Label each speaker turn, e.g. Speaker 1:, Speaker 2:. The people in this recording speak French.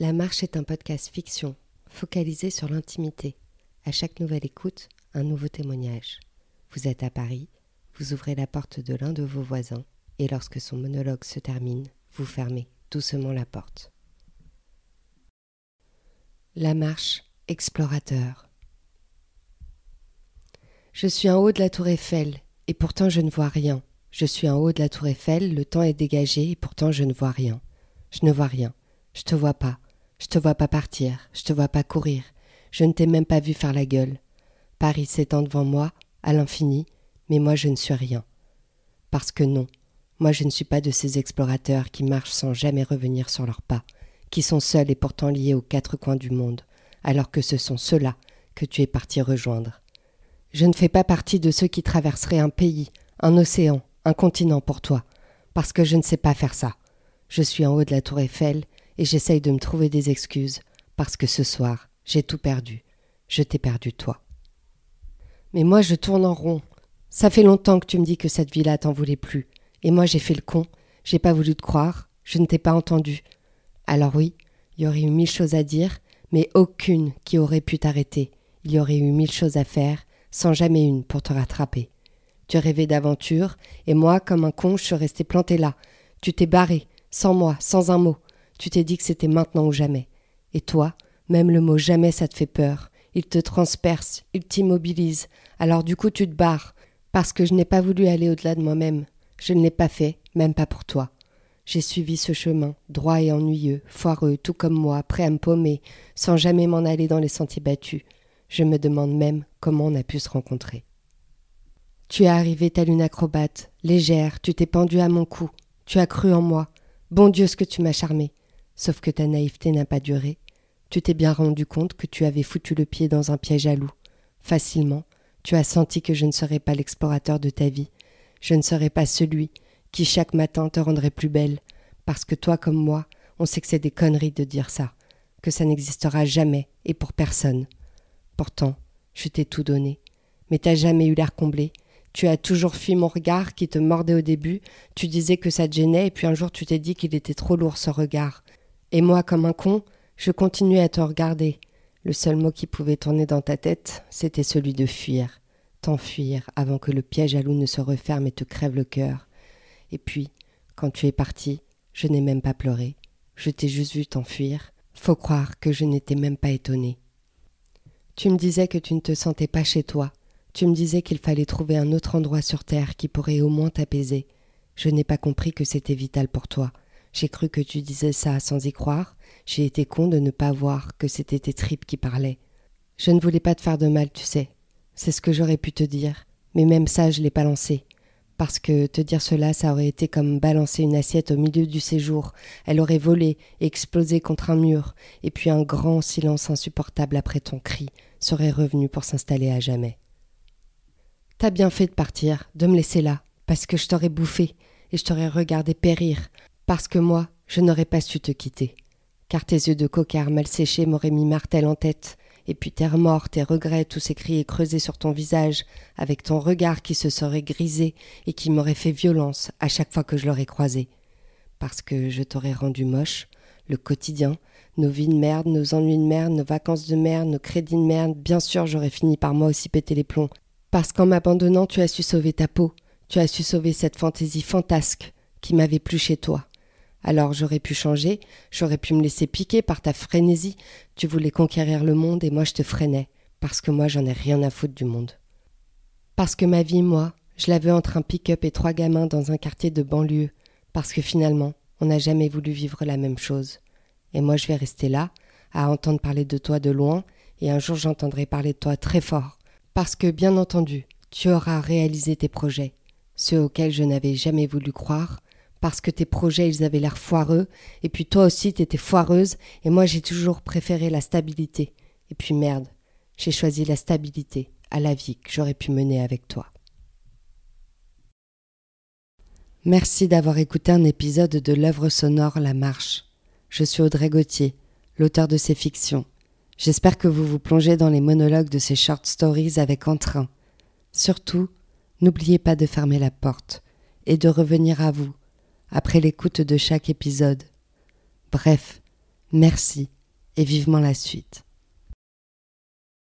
Speaker 1: La Marche est un podcast fiction, focalisé sur l'intimité. À chaque nouvelle écoute, un nouveau témoignage. Vous êtes à Paris, vous ouvrez la porte de l'un de vos voisins, et lorsque son monologue se termine, vous fermez doucement la porte. La Marche, explorateur. Je suis en haut de la tour Eiffel, et pourtant je ne vois rien. Je suis en haut de la tour Eiffel, le temps est dégagé, et pourtant je ne vois rien. Je ne vois rien. Je te vois pas. Je te vois pas partir, je te vois pas courir, je ne t'ai même pas vu faire la gueule. Paris s'étend devant moi, à l'infini, mais moi je ne suis rien. Parce que non, moi je ne suis pas de ces explorateurs qui marchent sans jamais revenir sur leurs pas, qui sont seuls et pourtant liés aux quatre coins du monde, alors que ce sont ceux-là que tu es parti rejoindre. Je ne fais pas partie de ceux qui traverseraient un pays, un océan, un continent pour toi, parce que je ne sais pas faire ça. Je suis en haut de la tour Eiffel et j'essaye de me trouver des excuses, parce que ce soir, j'ai tout perdu. Je t'ai perdu toi. Mais moi, je tourne en rond. Ça fait longtemps que tu me dis que cette vie-là t'en voulait plus. Et moi, j'ai fait le con. J'ai pas voulu te croire. Je ne t'ai pas entendu. Alors oui, il y aurait eu mille choses à dire, mais aucune qui aurait pu t'arrêter. Il y aurait eu mille choses à faire, sans jamais une pour te rattraper. Tu rêvais d'aventure, et moi, comme un con, je suis resté planté là. Tu t'es barré, sans moi, sans un mot. Tu t'es dit que c'était maintenant ou jamais. Et toi, même le mot jamais, ça te fait peur. Il te transperce, il t'immobilise. Alors du coup, tu te barres. Parce que je n'ai pas voulu aller au-delà de moi-même. Je ne l'ai pas fait, même pas pour toi. J'ai suivi ce chemin, droit et ennuyeux, foireux, tout comme moi, prêt à me paumer, sans jamais m'en aller dans les sentiers battus. Je me demande même comment on a pu se rencontrer. Tu es arrivée telle une acrobate, légère, tu t'es pendue à mon cou, tu as cru en moi. Bon Dieu, ce que tu m'as charmé. Sauf que ta naïveté n'a pas duré. Tu t'es bien rendu compte que tu avais foutu le pied dans un piège à loup. Facilement, tu as senti que je ne serais pas l'explorateur de ta vie. Je ne serais pas celui qui chaque matin te rendrait plus belle. Parce que toi comme moi, on sait que c'est des conneries de dire ça, que ça n'existera jamais et pour personne. Pourtant, je t'ai tout donné. Mais t'as jamais eu l'air comblé. Tu as toujours fui mon regard qui te mordait au début. Tu disais que ça te gênait et puis un jour tu t'es dit qu'il était trop lourd ce regard. Et moi, comme un con, je continuais à te regarder. Le seul mot qui pouvait tourner dans ta tête, c'était celui de fuir. T'enfuir avant que le piège à loup ne se referme et te crève le cœur. Et puis, quand tu es parti, je n'ai même pas pleuré. Je t'ai juste vu t'enfuir. Faut croire que je n'étais même pas étonnée. Tu me disais que tu ne te sentais pas chez toi. Tu me disais qu'il fallait trouver un autre endroit sur terre qui pourrait au moins t'apaiser. Je n'ai pas compris que c'était vital pour toi. J'ai cru que tu disais ça sans y croire. J'ai été con de ne pas voir que c'était tes tripes qui parlaient. Je ne voulais pas te faire de mal, tu sais. C'est ce que j'aurais pu te dire. Mais même ça, je l'ai pas lancé. Parce que te dire cela, ça aurait été comme balancer une assiette au milieu du séjour. Elle aurait volé, explosé contre un mur, et puis un grand silence insupportable après ton cri serait revenu pour s'installer à jamais. T'as bien fait de partir, de me laisser là, parce que je t'aurais bouffé, et je t'aurais regardé périr, parce que moi, je n'aurais pas su te quitter. Car tes yeux de coquard mal séchés m'auraient mis martel en tête, et puis tes remords, tes regrets, tous ces cris creusés sur ton visage, avec ton regard qui se serait grisé et qui m'aurait fait violence à chaque fois que je l'aurais croisé. Parce que je t'aurais rendu moche, le quotidien, nos vies de merde, nos ennuis de merde, nos vacances de merde, nos crédits de merde, bien sûr j'aurais fini par moi aussi péter les plombs. Parce qu'en m'abandonnant, tu as su sauver ta peau, tu as su sauver cette fantaisie fantasque qui m'avait plu chez toi. Alors j'aurais pu changer, j'aurais pu me laisser piquer par ta frénésie. Tu voulais conquérir le monde et moi je te freinais, parce que moi j'en ai rien à foutre du monde. Parce que ma vie, moi, je la veux entre un pick-up et trois gamins dans un quartier de banlieue, parce que finalement, on n'a jamais voulu vivre la même chose. Et moi je vais rester là, à entendre parler de toi de loin, et un jour j'entendrai parler de toi très fort, parce que bien entendu, tu auras réalisé tes projets, ceux auxquels je n'avais jamais voulu croire, parce que tes projets, ils avaient l'air foireux, et puis toi aussi, t'étais foireuse, et moi, j'ai toujours préféré la stabilité. Et puis merde, j'ai choisi la stabilité à la vie que j'aurais pu mener avec toi. Merci d'avoir écouté un épisode de l'œuvre sonore La Marche. Je suis Audrey Gauthier, l'auteur de ces fictions. J'espère que vous vous plongez dans les monologues de ces short stories avec entrain. Surtout, n'oubliez pas de fermer la porte et de revenir à vous après l'écoute de chaque épisode. Bref, Merci, et vivement la suite.